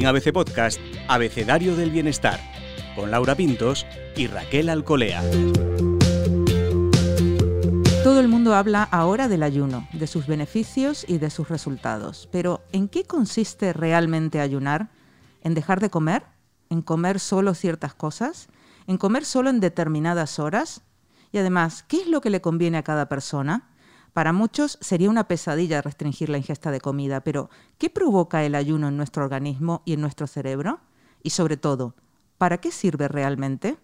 En ABC Podcast, Abecedario del Bienestar, con Laura Pintos y Raquel Alcolea. Todo el mundo habla ahora del ayuno, de sus beneficios y de sus resultados. Pero ¿en qué consiste realmente ayunar? ¿En dejar de comer? ¿En comer solo ciertas cosas? ¿En comer solo en determinadas horas? Y además, ¿qué es lo que le conviene a cada persona? Para muchos sería una pesadilla restringir la ingesta de comida, pero ¿qué provoca el ayuno en nuestro organismo y en nuestro cerebro? Y sobre todo, ¿para qué sirve realmente?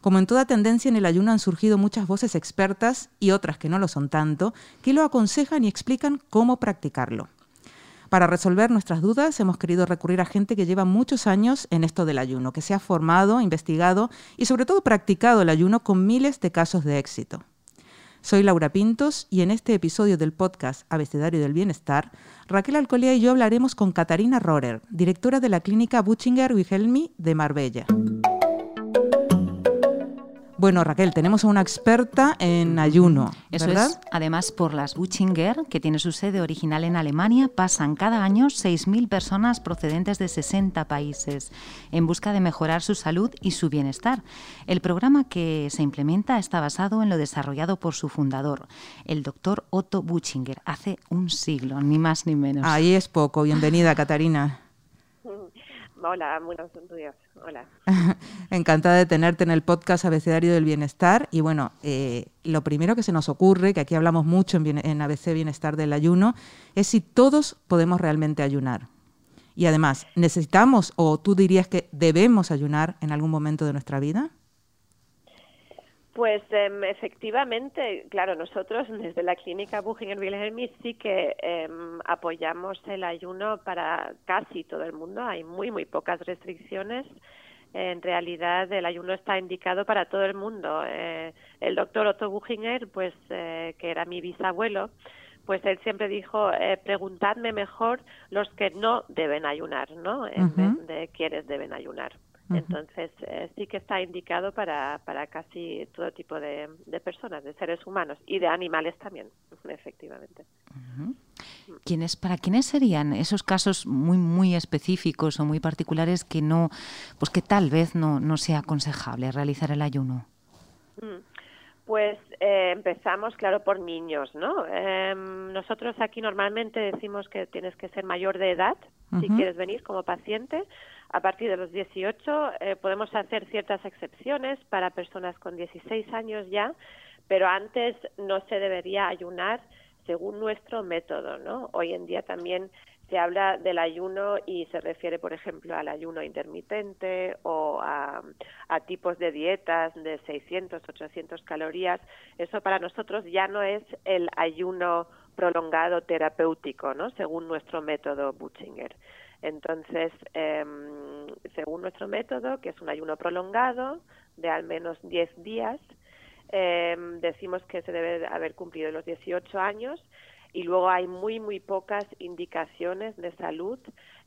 Como en toda tendencia en el ayuno han surgido muchas voces expertas y otras que no lo son tanto, que lo aconsejan y explican cómo practicarlo. Para resolver nuestras dudas hemos querido recurrir a gente que lleva muchos años en esto del ayuno, que se ha formado, investigado y sobre todo practicado el ayuno con miles de casos de éxito. Soy Laura Pintos y en este episodio del podcast Abecedario del Bienestar, Raquel Alcolea y yo hablaremos con Katarina Rohrer, directora de la clínica Buchinger Wilhelmi de Marbella. Bueno, Raquel, tenemos a una experta en ayuno. Eso es, además por las Buchinger, que tiene su sede original en Alemania, pasan cada año 6.000 personas procedentes de 60 países en busca de mejorar su salud y su bienestar. El programa que se implementa está basado en lo desarrollado por su fundador, el doctor Otto Buchinger, hace un siglo, ni más ni menos. Ahí es poco. Bienvenida, Catarina. Hola, buenos días. Hola. Encantada de tenerte en el podcast Abecedario del Bienestar. Y bueno, eh, lo primero que se nos ocurre, que aquí hablamos mucho en, en ABC Bienestar del ayuno, es si todos podemos realmente ayunar. Y además, ¿necesitamos o tú dirías que debemos ayunar en algún momento de nuestra vida? Pues eh, efectivamente, claro, nosotros desde la clínica Buchinger Wilhelmi sí que eh, apoyamos el ayuno para casi todo el mundo. Hay muy, muy pocas restricciones. En realidad, el ayuno está indicado para todo el mundo. Eh, el doctor Otto Buchinger, pues, eh, que era mi bisabuelo, pues él siempre dijo, eh, preguntadme mejor los que no deben ayunar, ¿no? En vez de quienes deben ayunar. Entonces, eh, sí que está indicado para, para casi todo tipo de, personas, de seres humanos y de animales también, efectivamente. ¿Quiénes, ¿Para quiénes serían esos casos muy, muy específicos o muy particulares que no, pues que tal vez no, no sea aconsejable realizar el ayuno? Mm. Pues eh, empezamos, claro, por niños, ¿no? Em, nosotros aquí normalmente decimos que tienes que ser mayor de edad si quieres venir como paciente. A partir de los 18 eh, podemos hacer ciertas excepciones para personas con 16 años ya, pero antes no se debería ayunar según nuestro método, ¿no? Hoy en día también se habla del ayuno y se refiere, por ejemplo, al ayuno intermitente o a, tipos de dietas de 600, 800 calorías. Eso para nosotros ya no es el ayuno prolongado terapéutico, ¿no? Según nuestro método Butchinger. Entonces, em, según nuestro método, que es un ayuno prolongado de al menos 10 días, em, decimos que se debe haber cumplido los 18 años y luego hay muy, muy pocas indicaciones de salud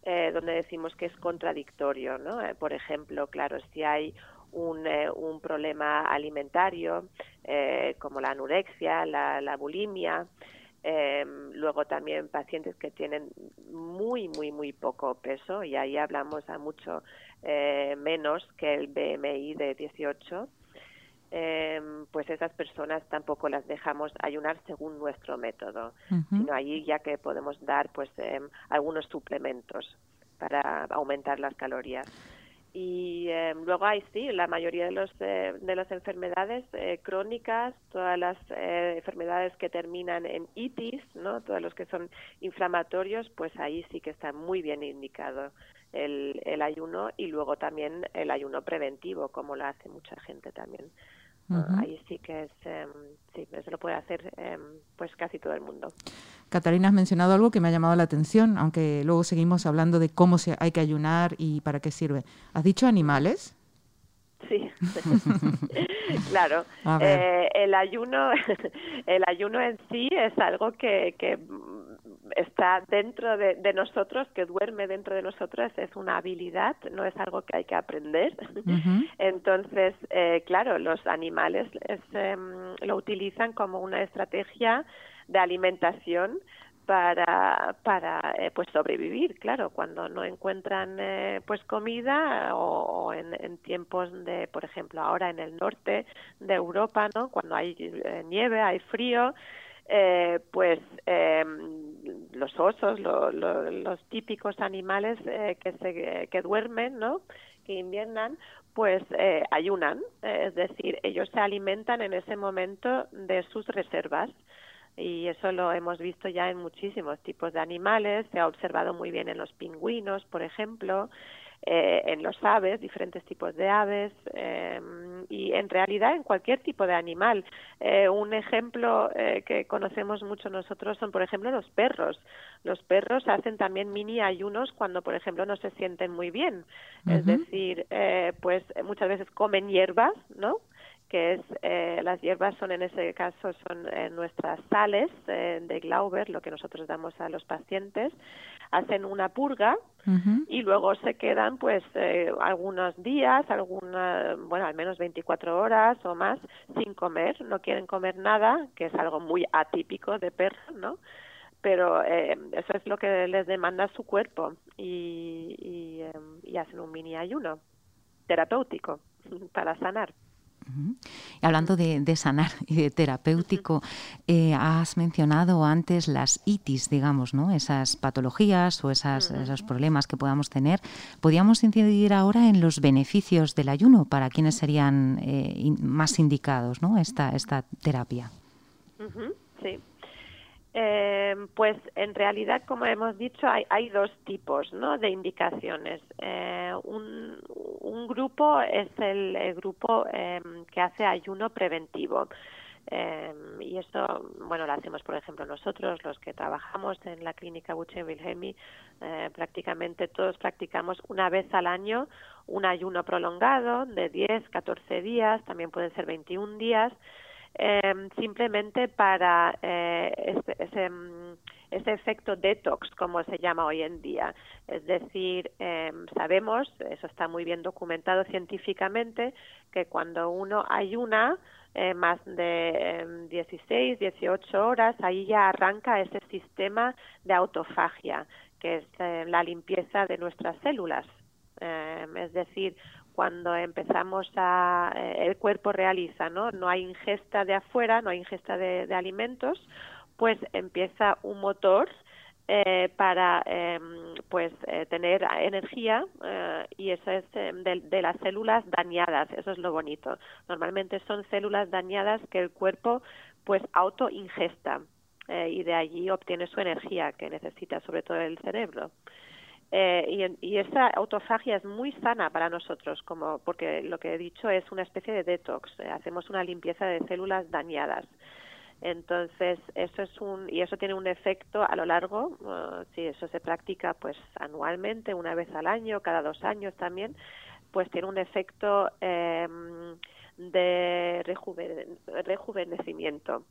eh, donde decimos que es contradictorio, ¿no? Eh, por ejemplo, claro, si hay un, eh, un problema alimentario como la anorexia, la, la bulimia, luego también pacientes que tienen muy, muy, muy poco peso, y ahí hablamos a mucho menos que el BMI de 18, Em, pues esas personas tampoco las dejamos ayunar según nuestro método, sino allí ya que podemos dar pues em, algunos suplementos para aumentar las calorías. Y em, luego hay sí, la mayoría de los eh, de las enfermedades eh, crónicas, todas las eh, enfermedades que terminan en itis, no, todos los que son inflamatorios, pues ahí sí que está muy bien indicado el, el ayuno y luego también el ayuno preventivo, como lo hace mucha gente también. Ahí sí que es, em, sí, se lo puede hacer em, pues casi todo el mundo. Catalina, has mencionado algo que me ha llamado la atención, aunque luego seguimos hablando de cómo se, hay que ayunar y para qué sirve. ¿Has dicho animales? Sí, claro. Eh, el ayuno, el ayuno en sí es algo que, que está dentro de, nosotros, que duerme dentro de nosotros, es una habilidad, no es algo que hay que aprender. Entonces, eh, claro, los animales em, lo utilizan como una estrategia de alimentación para para eh, pues sobrevivir claro cuando no encuentran eh, pues comida o, en, en, tiempos de por ejemplo ahora en el norte de Europa no cuando hay eh, nieve hay frío eh, pues eh, los osos los típicos animales eh, que se que duermen no que inviernan pues ayunan es decir ellos se alimentan en ese momento de sus reservas y eso lo hemos visto ya en muchísimos tipos de animales, se ha observado muy bien en los pingüinos, por ejemplo, eh, en los aves, diferentes tipos de aves eh, y en realidad en cualquier tipo de animal. Eh, un ejemplo eh, que conocemos mucho nosotros son, por ejemplo, los perros. Los perros hacen también mini ayunos cuando, por ejemplo, no se sienten muy bien. Es decir, eh, pues muchas veces comen hierbas, ¿no? Que es eh, las hierbas son en ese caso son eh, nuestras sales eh, de Glauber, lo que nosotros damos a los pacientes, hacen una purga y luego se quedan pues eh, algunos días, alguna, bueno, al menos 24 horas o más sin comer, no quieren comer nada, que es algo muy atípico de perro, ¿no? Pero eso es lo que les demanda su cuerpo y, y, y hacen un mini ayuno terapéutico para sanar. Y hablando de, de, sanar y de terapéutico, eh, has mencionado antes las itis, digamos, ¿no? Esas patologías o esas, esos problemas que podamos tener. ¿Podríamos incidir ahora en los beneficios del ayuno para quienes serían eh, in, más indicados, ¿no? Esta, esta terapia. Uh -huh, sí. Eh, pues en realidad, como hemos dicho, hay, hay dos tipos ¿no? de indicaciones. Eh, un, grupo es el, grupo eh, que hace ayuno preventivo. Eh, y esto, bueno, lo hacemos, por ejemplo, nosotros, los que trabajamos en la clínica Buche Wilhelmi, eh, prácticamente todos practicamos una vez al año un ayuno prolongado de 10, 14 días, también pueden ser 21 días, eh, simplemente para eh, ese, ese, ese, efecto detox, como se llama hoy en día. Es decir, eh, sabemos, eso está muy bien documentado científicamente, que cuando uno ayuna eh, más de 16, 18 horas, ahí ya arranca ese sistema de autofagia, que es eh, la limpieza de nuestras células. es decir, cuando empezamos a eh, el cuerpo realiza no no hay ingesta de afuera no hay ingesta de alimentos pues empieza un motor eh, para eh, pues eh, tener energía eh, y eso es de, de, las células dañadas eso es lo bonito normalmente son células dañadas que el cuerpo pues auto ingesta y de allí obtiene su energía que necesita sobre todo el cerebro eh, y, y, esa autofagia es muy sana para nosotros, como porque lo que he dicho es una especie de detox. Eh, hacemos una limpieza de células dañadas. Entonces, eso es un y eso tiene un efecto a lo largo. Uh, si eso se practica, pues anualmente, una vez al año, cada dos años también, pues tiene un efecto eh, de rejuven, rejuvenecimiento.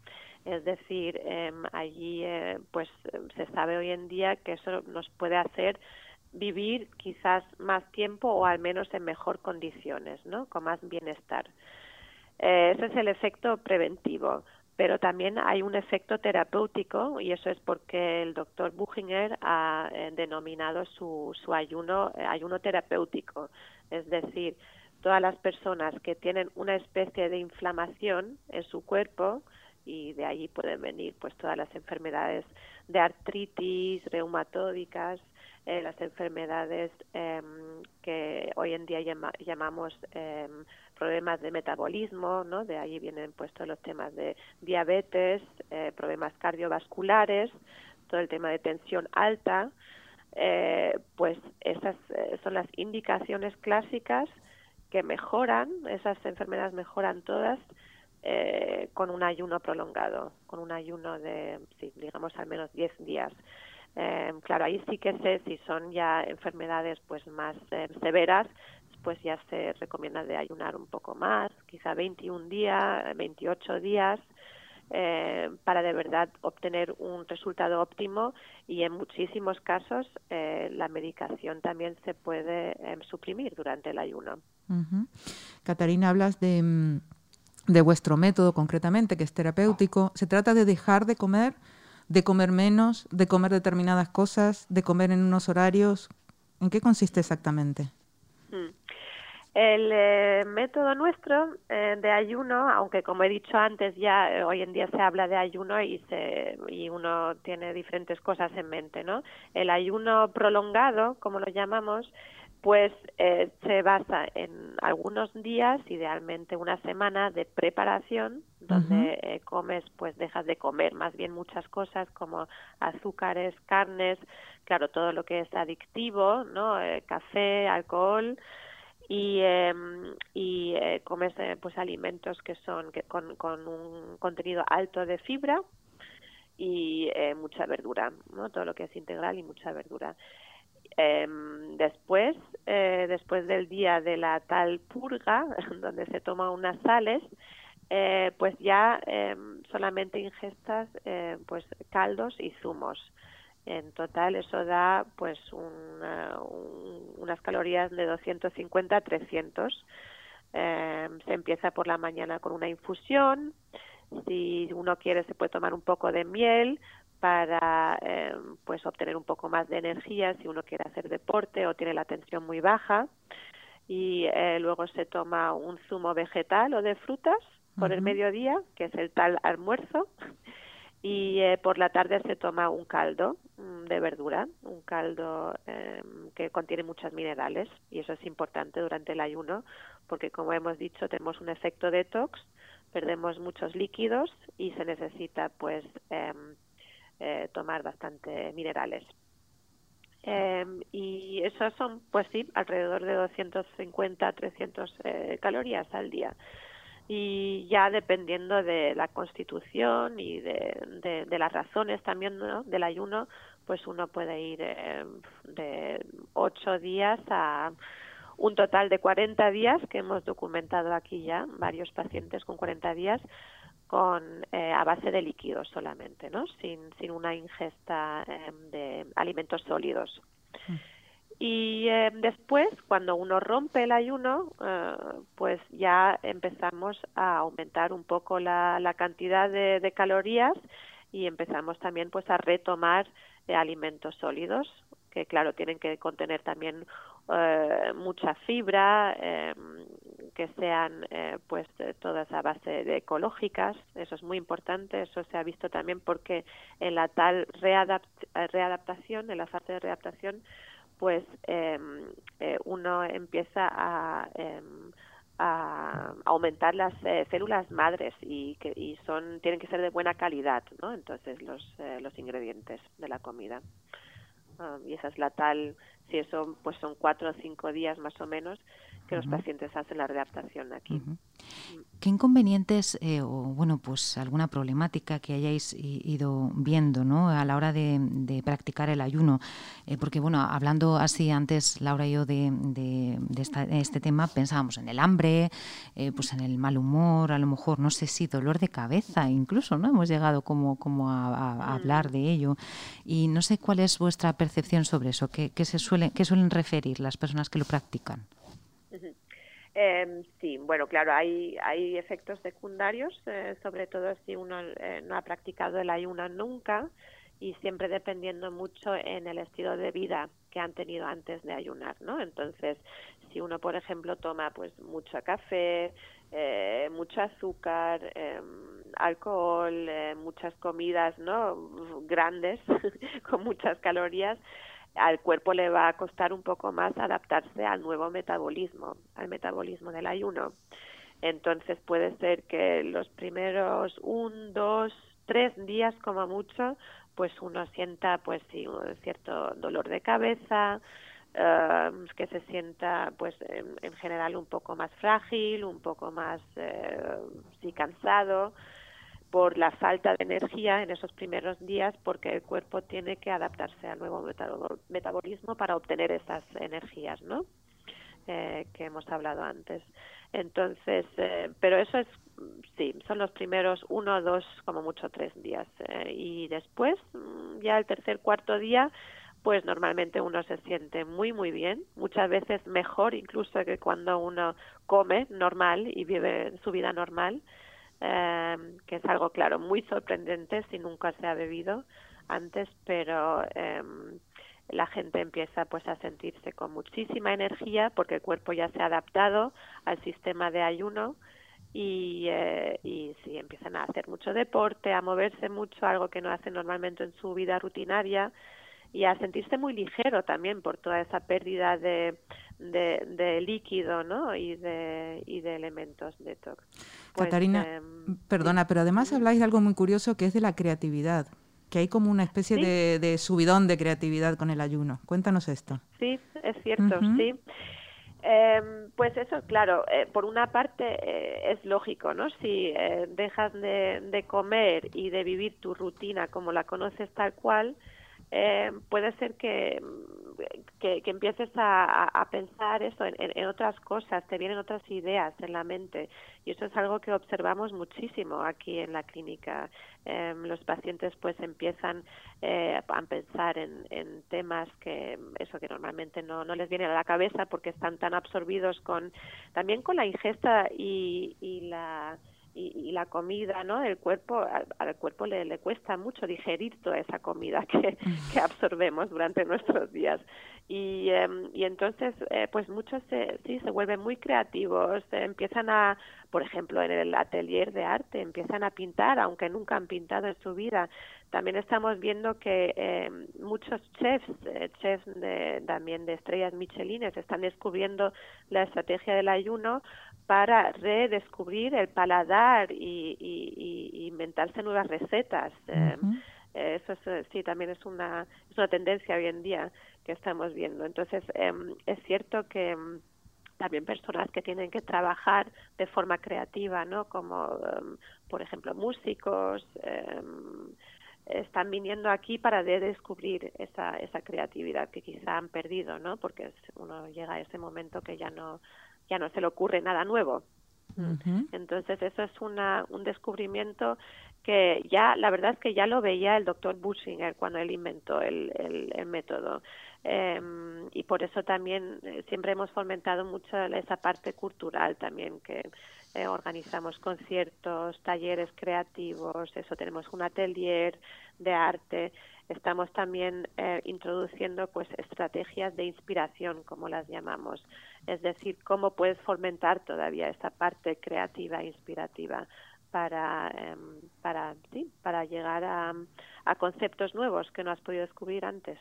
Es decir, eh, allí, eh, pues se sabe hoy en día que eso nos puede hacer vivir quizás más tiempo o al menos en mejor condiciones, ¿no? Con más bienestar. Eh, ese es el efecto preventivo, pero también hay un efecto terapéutico y eso es porque el doctor Buchinger ha eh, denominado su, su ayuno eh, ayuno terapéutico, es decir, todas las personas que tienen una especie de inflamación en su cuerpo y de ahí pueden venir pues todas las enfermedades de artritis reumatódicas eh, las enfermedades eh, que hoy en día llama, llamamos eh, problemas de metabolismo, ¿no? De ahí vienen pues todos los temas de diabetes, eh, problemas cardiovasculares, todo el tema de tensión alta, eh, pues esas eh, son las indicaciones clásicas que mejoran, esas enfermedades mejoran todas eh, con un ayuno prolongado, con un ayuno de, sí, digamos, al menos 10 días. Eh, claro, ahí sí que sé si son ya enfermedades pues más eh, severas, pues ya se recomienda de ayunar un poco más, quizá 21 días, 28 días, eh, para de verdad obtener un resultado óptimo y en muchísimos casos eh, la medicación también se puede eh, suprimir durante el ayuno. Catarina, hablas mm, de vuestro método concretamente, que es terapéutico. ¿Se trata de dejar de comer de comer menos, de comer determinadas cosas, de comer en unos horarios. ¿En qué consiste exactamente? Mm. El eh, método nuestro eh, de ayuno, aunque como he dicho antes ya eh, hoy en día se habla de ayuno y se y uno tiene diferentes cosas en mente, ¿no? El ayuno prolongado, como lo llamamos, pues se basa en algunos días, idealmente una semana de preparación, donde comes, pues dejas de comer más bien muchas cosas como azúcares, carnes, claro, todo lo que es adictivo, ¿no? café, alcohol, y, em, y eh, comes eh, pues alimentos que son que con, con un contenido alto de fibra y eh, mucha verdura, ¿no? todo lo que es integral y mucha verdura. Em, después, eh, después del día de la tal purga, donde se toma unas sales, eh, pues ya em, solamente ingestas pues caldos y zumos. En total eso da pues unas calorías de 250 a 300. Em, se empieza por la mañana con una infusión. Si uno quiere se puede tomar un poco de miel para em, pues obtener un poco más de energía si uno quiere hacer deporte o tiene la tensión muy baja. Y eh, luego se toma un zumo vegetal o de frutas por el mediodía, que es el tal almuerzo. Y eh, por la tarde se toma un caldo mm, de verdura, un caldo em, que contiene muchos minerales. Y eso es importante durante el ayuno porque como hemos dicho tenemos un efecto detox, perdemos muchos líquidos y se necesita pues em, eh, tomar bastante minerales. Em, y eso son pues sí alrededor de 250 300 eh, calorías al día y ya dependiendo de la constitución y de, las razones también del ayuno, pues uno puede ir eh, de ocho días a un total de 40 días que hemos documentado aquí ya, varios pacientes con 40 días con eh, a base de líquidos solamente, ¿no? Sin, sin una ingesta eh, de alimentos sólidos. Mm. Y eh, después, cuando uno rompe el ayuno, eh, pues ya empezamos a aumentar un poco la, la cantidad de, de, calorías y empezamos también pues a retomar eh, alimentos sólidos que claro tienen que contener también mucha fibra que sean pues todas a base de ecológicas eso es muy importante eso se ha visto también porque en la tal readaptación en la fase de readaptación pues em, eh, uno empieza a, em, a aumentar las eh, células madres y que y son tienen que ser de buena calidad no entonces los eh, los ingredientes de la comida. Um, y esa es la tal si eso pues son cuatro o cinco días más o menos que los pacientes hacen la readaptación aquí. ¿Qué inconvenientes eh, o bueno pues alguna problemática que hayáis ido viendo ¿no? a la hora de, practicar el ayuno? Eh, porque bueno, hablando así antes Laura y yo de, este tema pensábamos en el hambre, eh, pues en el mal humor, a lo mejor no sé si dolor de cabeza incluso, ¿no? Hemos llegado como, como a, hablar de ello y no sé cuál es vuestra percepción sobre eso, qué, se suele, qué suelen referir las personas que lo practican. Eh, sí, bueno, claro, hay, hay efectos secundarios, eh, sobre todo si uno eh, no ha practicado el ayuno nunca y siempre dependiendo mucho en el estilo de vida que han tenido antes de ayunar, ¿no? Entonces, si uno, por ejemplo, toma pues mucho café, eh, mucho azúcar, em, alcohol, muchas comidas, ¿no? Grandes con muchas calorías, al cuerpo le va a costar un poco más adaptarse al nuevo metabolismo, al metabolismo del ayuno. Entonces puede ser que los primeros un, dos, tres días como mucho, pues uno sienta pues sí, un cierto dolor de cabeza, eh, que se sienta pues en, general un poco más frágil, un poco más eh, sí cansado, por la falta de energía en esos primeros días porque el cuerpo tiene que adaptarse al nuevo metabolismo para obtener esas energías, ¿no? Eh, que hemos hablado antes. Entonces, eh, pero eso es, sí, son los primeros uno, dos, como mucho tres días. Eh, y después, mm, ya el tercer, cuarto día, pues normalmente uno se siente muy, muy bien, muchas veces mejor incluso que cuando uno come normal y vive su vida normal em, que es algo, claro, muy sorprendente si nunca se ha bebido antes, pero em, la gente empieza pues a sentirse con muchísima energía porque el cuerpo ya se ha adaptado al sistema de ayuno y, eh, y sí, empiezan a hacer mucho deporte, a moverse mucho, algo que no hacen normalmente en su vida rutinaria y a sentirse muy ligero también por toda esa pérdida de, de, líquido ¿no? y, de, y de elementos detox. Pues, Catarina, em, perdona, pero además habláis de algo muy curioso que es de la creatividad, que hay como una especie de, de, subidón de creatividad con el ayuno. Cuéntanos esto. Sí, es cierto, sí. Eh, pues eso, claro, eh, por una parte eh, es lógico, ¿no? Si eh, dejas de, de, comer y de vivir tu rutina como la conoces tal cual, puede ser que que, empieces a, pensar eso en, otras cosas, te vienen otras ideas en la mente y eso es algo que observamos muchísimo aquí en la clínica. Em, los pacientes pues empiezan eh, a pensar en, temas que eso que normalmente no, no les viene a la cabeza porque están tan absorbidos con también con la ingesta y, y la y, la comida, ¿no? El cuerpo, al, cuerpo le, le, cuesta mucho digerir toda esa comida que, que absorbemos durante nuestros días. Y, em, y entonces, eh, pues muchos se, sí se vuelven muy creativos, empiezan a, por ejemplo, en el atelier de arte, empiezan a pintar, aunque nunca han pintado en su vida. También estamos viendo que eh, muchos chefs, eh, chefs de, también de estrellas Michelines, están descubriendo la estrategia del ayuno para redescubrir el paladar y, y, inventarse nuevas recetas. Eh, eso es, sí, también es una, es una tendencia hoy en día que estamos viendo. Entonces, em, es cierto que em, también personas que tienen que trabajar de forma creativa, ¿no? Como, em, por ejemplo, músicos, están viniendo aquí para descubrir esa, esa creatividad que quizá han perdido, ¿no? Porque uno llega a ese momento que ya no ya no se le ocurre nada nuevo. Entonces eso es una, un descubrimiento que ya, la verdad es que ya lo veía el doctor Bushinger cuando él inventó el, el, método. Em, y por eso también eh, siempre hemos fomentado mucho esa parte cultural también, que eh, organizamos conciertos, talleres creativos, eso tenemos un atelier de arte estamos también eh, introduciendo pues estrategias de inspiración como las llamamos. Es decir cómo puedes fomentar todavía esa parte creativa e inspirativa para em, para sí, para llegar a, a, conceptos nuevos que no has podido descubrir antes.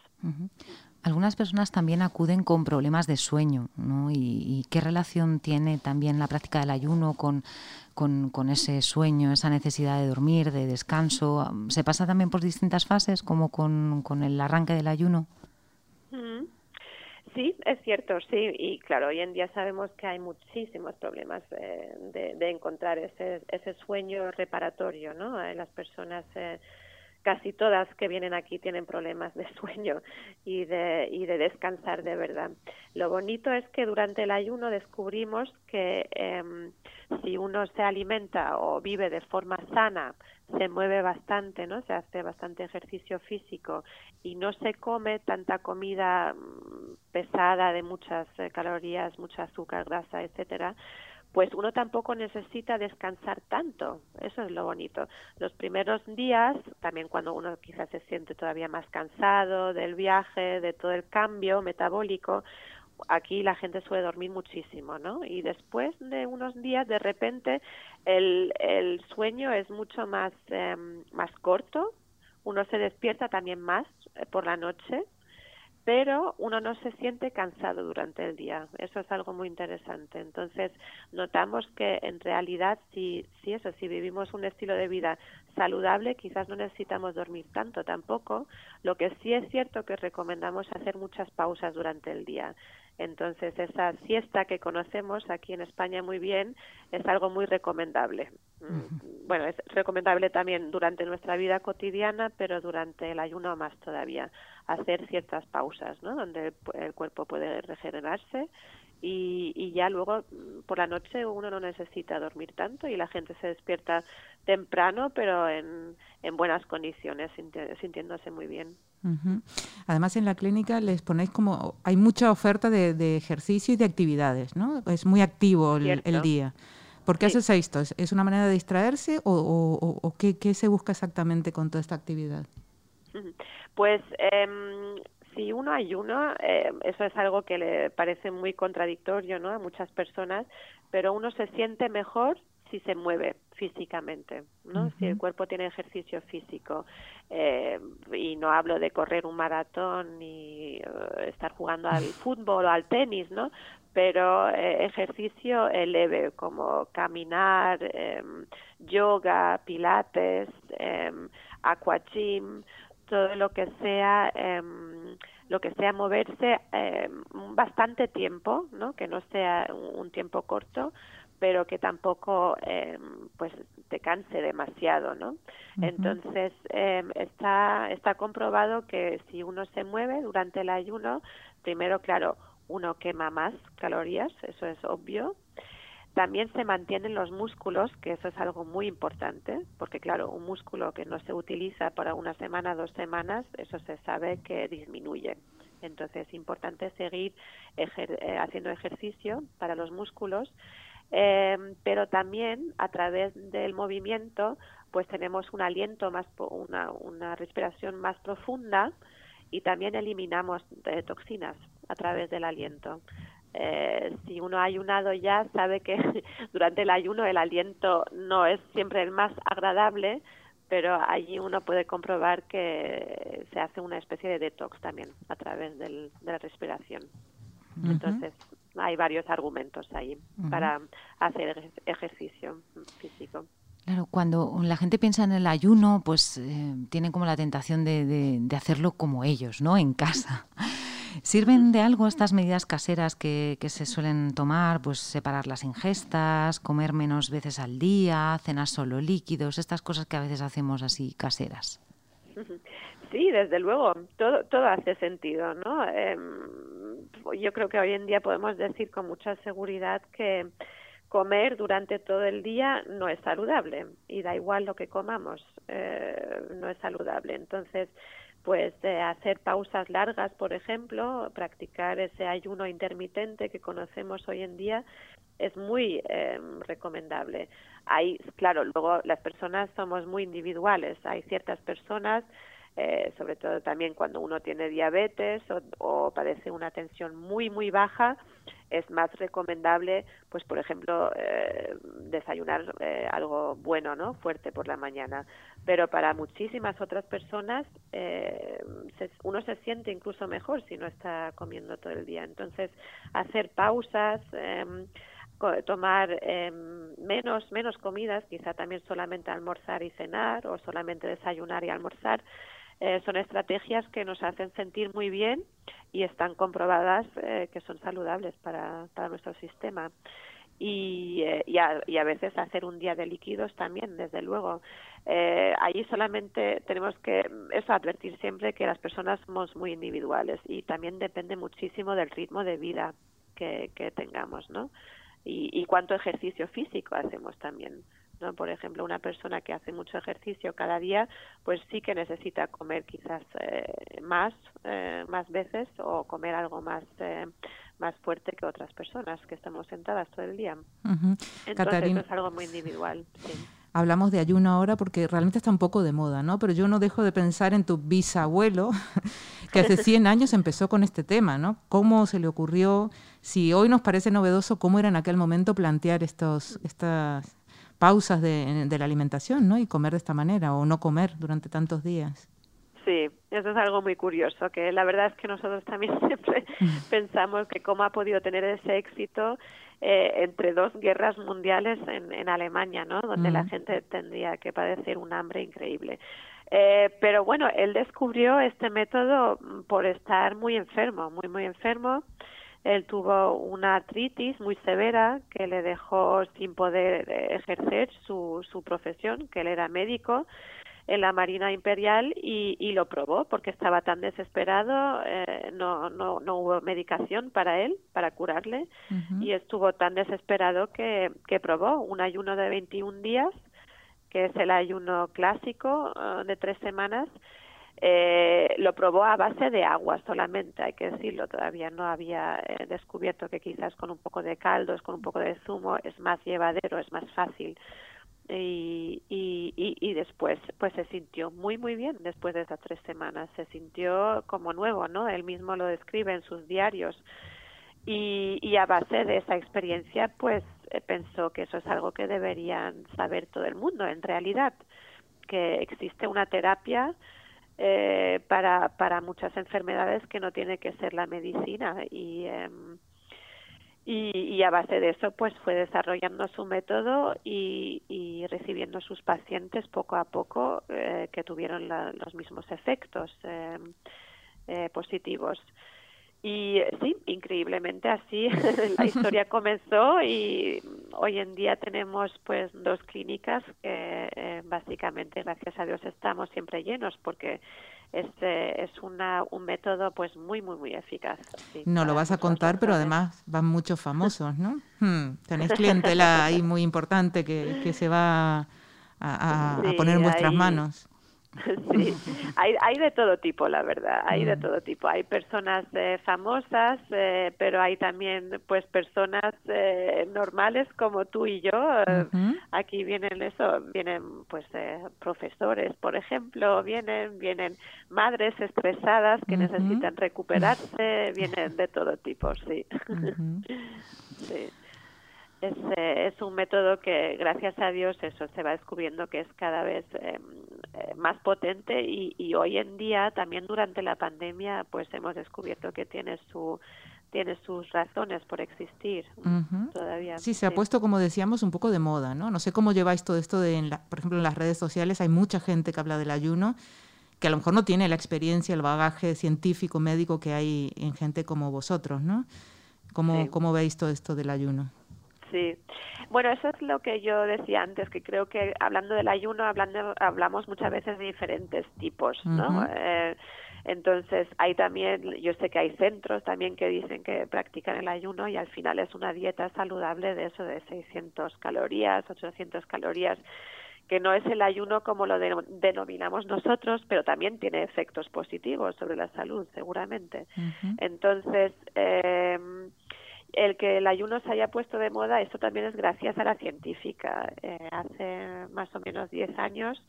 Algunas personas también acuden con problemas de sueño, ¿no? ¿Y, qué relación tiene también la práctica del ayuno con, con, con, ese sueño, esa necesidad de dormir, de descanso? ¿Se pasa también por distintas fases, como con, con el arranque del ayuno? Sí, es cierto, sí, y claro, hoy en día sabemos que hay muchísimos problemas eh, de, de, encontrar ese, ese sueño reparatorio, ¿no? Eh, las personas, eh, casi todas que vienen aquí tienen problemas de sueño y de, y de descansar de verdad. Lo bonito es que durante el ayuno descubrimos que em, si uno se alimenta o vive de forma sana, se mueve bastante, ¿no? Se hace bastante ejercicio físico y no se come tanta comida mm, pesada de muchas eh, calorías, mucha azúcar, grasa, etcétera, pues uno tampoco necesita descansar tanto. Eso es lo bonito. Los primeros días, también cuando uno quizás se siente todavía más cansado del viaje, de todo el cambio metabólico, aquí la gente suele dormir muchísimo, ¿no? Y después de unos días, de repente, el, sueño es mucho más, em, más corto, uno se despierta también más eh, por la noche, pero uno no se siente cansado durante el día. Eso es algo muy interesante. Entonces, notamos que en realidad, si, si eso, si vivimos un estilo de vida saludable, quizás no necesitamos dormir tanto tampoco. Lo que sí es cierto que recomendamos hacer muchas pausas durante el día. Entonces, esa siesta que conocemos aquí en España muy bien es algo muy recomendable. Mm, bueno, es recomendable también durante nuestra vida cotidiana, pero durante el ayuno más todavía, hacer ciertas pausas, ¿no? Donde el, cuerpo puede regenerarse y, y, ya luego mm, por la noche uno no necesita dormir tanto y la gente se despierta temprano, pero en, en buenas condiciones, sintiéndose muy bien. Además, en la clínica les ponéis como. Hay mucha oferta de, ejercicio y de actividades, ¿no? Es muy activo el, día. ¿Por qué haces esto? ¿Es una manera de distraerse o, qué, se busca exactamente con toda esta actividad? Pues em, si uno ayuna, eh, eso es algo que le parece muy contradictorio ¿no? a muchas personas, pero uno se siente mejor si se mueve físicamente, ¿no? Si el cuerpo tiene ejercicio físico eh, y no hablo de correr un maratón ni eh, estar jugando al fútbol o al tenis, ¿no? Pero eh, ejercicio leve como caminar, em, yoga, pilates, eh, aquagym, todo lo que sea em, lo que sea moverse bastante tiempo, ¿no? Que no sea un tiempo corto pero que tampoco eh, pues te canse demasiado, ¿no? Entonces eh, está está comprobado que si uno se mueve durante el ayuno, primero claro uno quema más calorías, eso es obvio. También se mantienen los músculos, que eso es algo muy importante, porque claro, un músculo que no se utiliza para una semana, dos semanas, eso se sabe que disminuye. Entonces es importante seguir eh, haciendo ejercicio para los músculos eh, pero también a través del movimiento pues tenemos un aliento más una, una respiración más profunda y también eliminamos eh, toxinas a través del aliento. Eh, si uno ha ayunado ya sabe que durante el ayuno el aliento no es siempre el más agradable pero allí uno puede comprobar que se hace una especie de detox también a través del, de la respiración. Entonces hay varios argumentos ahí para hacer ejercicio físico. Claro, cuando la gente piensa en el ayuno, pues eh, tienen como la tentación de, hacerlo como ellos, ¿no? En casa. ¿Sirven de algo estas medidas caseras que, que, se suelen tomar? Pues separar las ingestas, comer menos veces al día, cenar solo líquidos, estas cosas que a veces hacemos así caseras. Sí, desde luego, todo, todo hace sentido, ¿no? Em, yo creo que hoy en día podemos decir con mucha seguridad que comer durante todo el día no es saludable y da igual lo que comamos, eh, no es saludable. Entonces, pues hacer pausas largas, por ejemplo, practicar ese ayuno intermitente que conocemos hoy en día es muy em, recomendable. Hay, claro, luego las personas somos muy individuales. Hay ciertas personas eh, sobre todo también cuando uno tiene diabetes o, padece una tensión muy muy baja es más recomendable pues por ejemplo eh, desayunar eh, algo bueno no fuerte por la mañana. Pero para muchísimas otras personas uno se siente incluso mejor si no está comiendo todo el día. Entonces hacer pausas em, tomar em, menos menos comidas quizá también solamente almorzar y cenar o solamente desayunar y almorzar eh, son estrategias que nos hacen sentir muy bien y están comprobadas eh, que son saludables para, para nuestro sistema. Y, eh, y, a, y, a, veces hacer un día de líquidos también, desde luego. Eh, allí solamente tenemos que eso advertir siempre que las personas somos muy individuales y también depende muchísimo del ritmo de vida que, que tengamos, ¿no? Y cuánto ejercicio físico hacemos también. ¿No? Por ejemplo, una persona que hace mucho ejercicio cada día, pues sí que necesita comer quizás eh, más, eh, más veces o comer algo más, eh, más fuerte que otras personas que estamos sentadas todo el día. Entonces, es algo muy individual. Hablamos de ayuno ahora porque realmente está un poco de moda, ¿no? Pero yo no dejo de pensar en tu bisabuelo, que hace 100 años empezó con este tema, ¿no? ¿Cómo se le ocurrió? Si hoy nos parece novedoso, ¿cómo era en aquel momento plantear estos, estas, pausas de, de, la alimentación, ¿no? Y comer de esta manera o no comer durante tantos días. Sí, eso es algo muy curioso, que la verdad es que nosotros también siempre pensamos que cómo ha podido tener ese éxito eh, entre dos guerras mundiales en, en Alemania, ¿no? Donde la gente tendría que padecer un hambre increíble. Eh, pero bueno, él descubrió este método por estar muy enfermo, muy, muy enfermo. Él tuvo una artritis muy severa que le dejó sin poder eh, ejercer su, su profesión, que él era médico en la Marina Imperial y, y lo probó porque estaba tan desesperado, eh, no, no, no hubo medicación para él, para curarle, y estuvo tan desesperado que, que probó un ayuno de 21 días, que es el ayuno clásico eh, de tres semanas, Eh, lo probó a base de agua solamente, hay que decirlo, todavía no había eh, descubierto que quizás con un poco de caldos, con un poco de zumo es más llevadero, es más fácil. Y, y, y, después pues se sintió muy muy bien después de esas tres semanas. Se sintió como nuevo no él mismo lo describe en sus diarios. Y, y a base de esa experiencia pues eh, pensó que eso es algo que deberían saber todo el mundo en realidad que existe una terapia eh, para, para muchas enfermedades que no tiene que ser la medicina y, eh, y, a base de eso pues fue desarrollando su método y, y recibiendo sus pacientes poco a poco eh, que tuvieron la, los mismos efectos eh, eh, positivos. Y sí, increíblemente así la historia comenzó y hoy en día tenemos pues dos clínicas que eh, básicamente gracias a Dios estamos siempre llenos porque es, eh, es una, un método pues muy muy muy eficaz. Sí, no lo vas a contar, pero además van muchos famosos, ¿no? Hmm, tenéis clientela ahí muy importante que, que se va a, a, a poner en vuestras hay, manos. Sí, hay, hay de todo tipo, la verdad, hay de todo tipo. Hay personas eh, famosas, eh, pero hay también pues personas eh, normales como tú y yo. Uh -huh. Aquí vienen eso, vienen pues profesores, por ejemplo, vienen vienen madres estresadas que uh -huh. necesitan recuperarse, vienen de todo tipo, sí. Uh -huh. sí es, eh, es, un método que gracias a Dios eso se va descubriendo que es cada vez eh, más potente y, y, hoy en día también durante la pandemia pues hemos descubierto que tiene su tiene sus razones por existir uh -huh. todavía. Sí, se sí. ha puesto, como decíamos, un poco de moda, ¿no? No sé cómo lleváis todo esto de, en la, por ejemplo, en las redes sociales hay mucha gente que habla del ayuno que a lo mejor no tiene la experiencia, el bagaje científico, médico que hay en gente como vosotros, ¿no? ¿Cómo, sí. ¿Cómo veis todo esto del ayuno? Sí, bueno, eso es lo que yo decía antes, que creo que hablando del ayuno hablando, hablamos muchas veces de diferentes tipos, ¿no? Uh -huh. eh, entonces, hay también, yo sé que hay centros también que dicen que practican el ayuno y al final es una dieta saludable de eso de 600 calorías, 800 calorías que no es el ayuno como lo de, denominamos nosotros, pero también tiene efectos positivos sobre la salud, seguramente. Uh -huh. Entonces, eh, el que el ayuno se haya puesto de moda, eso también es gracias a la científica. Eh, hace más o menos 10 años,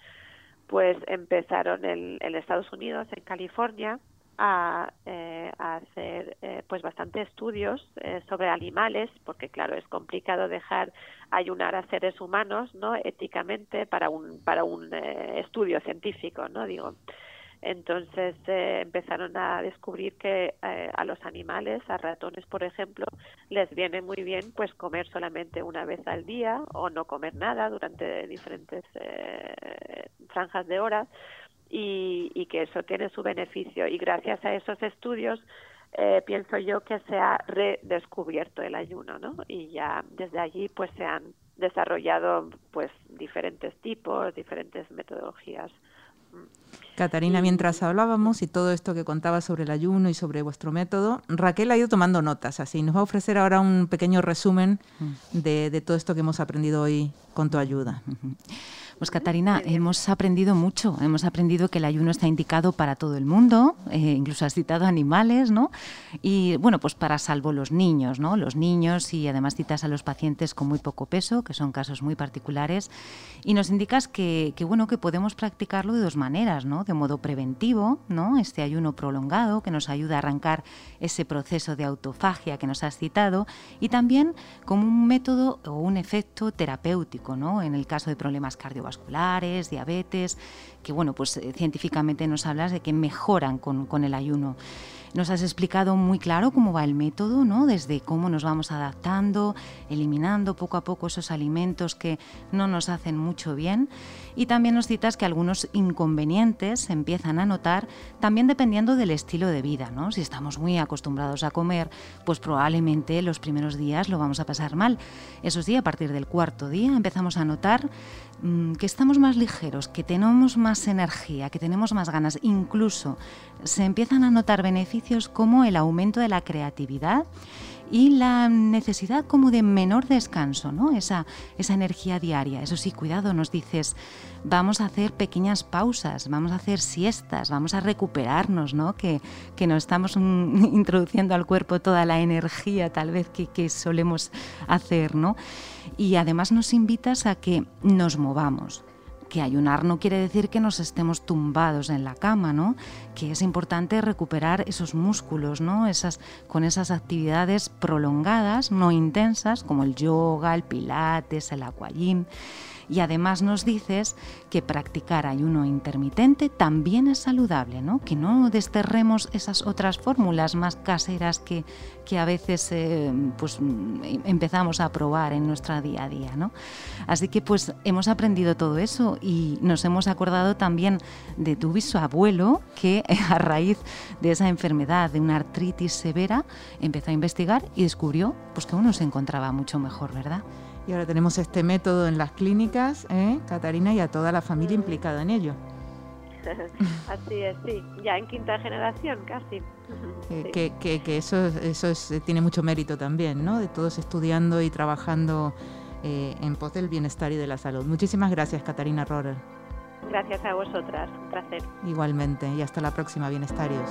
pues empezaron en, en Estados Unidos, en California, a, eh, a hacer eh, pues bastante estudios eh, sobre animales, porque claro es complicado dejar ayunar a seres humanos, no éticamente para un para un eh, estudio científico, no digo. Entonces eh, empezaron a descubrir que eh, a los animales, a ratones por ejemplo, les viene muy bien pues comer solamente una vez al día o no comer nada durante diferentes eh, franjas de horas y, y, que eso tiene su beneficio. Y gracias a esos estudios eh, pienso yo que se ha redescubierto el ayuno, ¿no? Y ya desde allí pues se han desarrollado pues diferentes tipos, diferentes metodologías. Catarina, mientras hablábamos y todo esto que contaba sobre el ayuno y sobre vuestro método, Raquel ha ido tomando notas, así nos va a ofrecer ahora un pequeño resumen de, de todo esto que hemos aprendido hoy con tu ayuda. Pues Catarina, hemos aprendido mucho. Hemos aprendido que el ayuno está indicado para todo el mundo, eh, incluso has citado animales, ¿no? Y bueno, pues para salvo los niños, ¿no? Los niños y además citas a los pacientes con muy poco peso, que son casos muy particulares. Y nos indicas que, que bueno, que podemos practicarlo de dos maneras, ¿no? De modo preventivo, ¿no? Este ayuno prolongado que nos ayuda a arrancar ese proceso de autofagia que nos has citado y también como un método o un efecto terapéutico, ¿no? En el caso de problemas cardiovasculares diabetes, que bueno, pues eh, científicamente nos hablas de que mejoran con, con el ayuno. Nos has explicado muy claro cómo va el método, ¿no? Desde cómo nos vamos adaptando, eliminando poco a poco esos alimentos que no nos hacen mucho bien. Y también nos citas que algunos inconvenientes se empiezan a notar también dependiendo del estilo de vida, ¿no? Si estamos muy acostumbrados a comer, pues probablemente los primeros días lo vamos a pasar mal. Eso sí, a partir del cuarto día empezamos a notar que estamos más ligeros, que tenemos más energía, que tenemos más ganas, incluso se empiezan a notar beneficios como el aumento de la creatividad, y la necesidad como de menor descanso, ¿no? Esa, esa energía diaria. Eso sí, cuidado, nos dices, vamos a hacer pequeñas pausas, vamos a hacer siestas, vamos a recuperarnos, ¿no? Que, que nos estamos introduciendo al cuerpo toda la energía tal vez que, que solemos hacer, ¿no? Y además nos invitas a que nos movamos, que ayunar no quiere decir que nos estemos tumbados en la cama, ¿no? Que es importante recuperar esos músculos, ¿no? Esas, con esas actividades prolongadas, no intensas, como el yoga, el pilates, el aquagym y además nos dices que practicar ayuno intermitente también es saludable, ¿no? que no desterremos esas otras fórmulas más caseras que, que a veces eh, pues, empezamos a probar en nuestra día a día. ¿no? Así que pues hemos aprendido todo eso y nos hemos acordado también de tu bisabuelo que a raíz de esa enfermedad, de una artritis severa, empezó a investigar y descubrió pues, que uno se encontraba mucho mejor, ¿verdad? Y ahora tenemos este método en las clínicas, ¿eh, Catarina, y a toda la familia implicada en ello. Así es, sí, ya en quinta generación casi. Eh, que, eso, eso eh, tiene mucho mérito también, ¿no? De todos estudiando y trabajando eh, en pos del bienestar y de la salud. Muchísimas gracias, Catarina Rohrer. Gracias a vosotras, un placer. Igualmente, y hasta la próxima, bienestarios.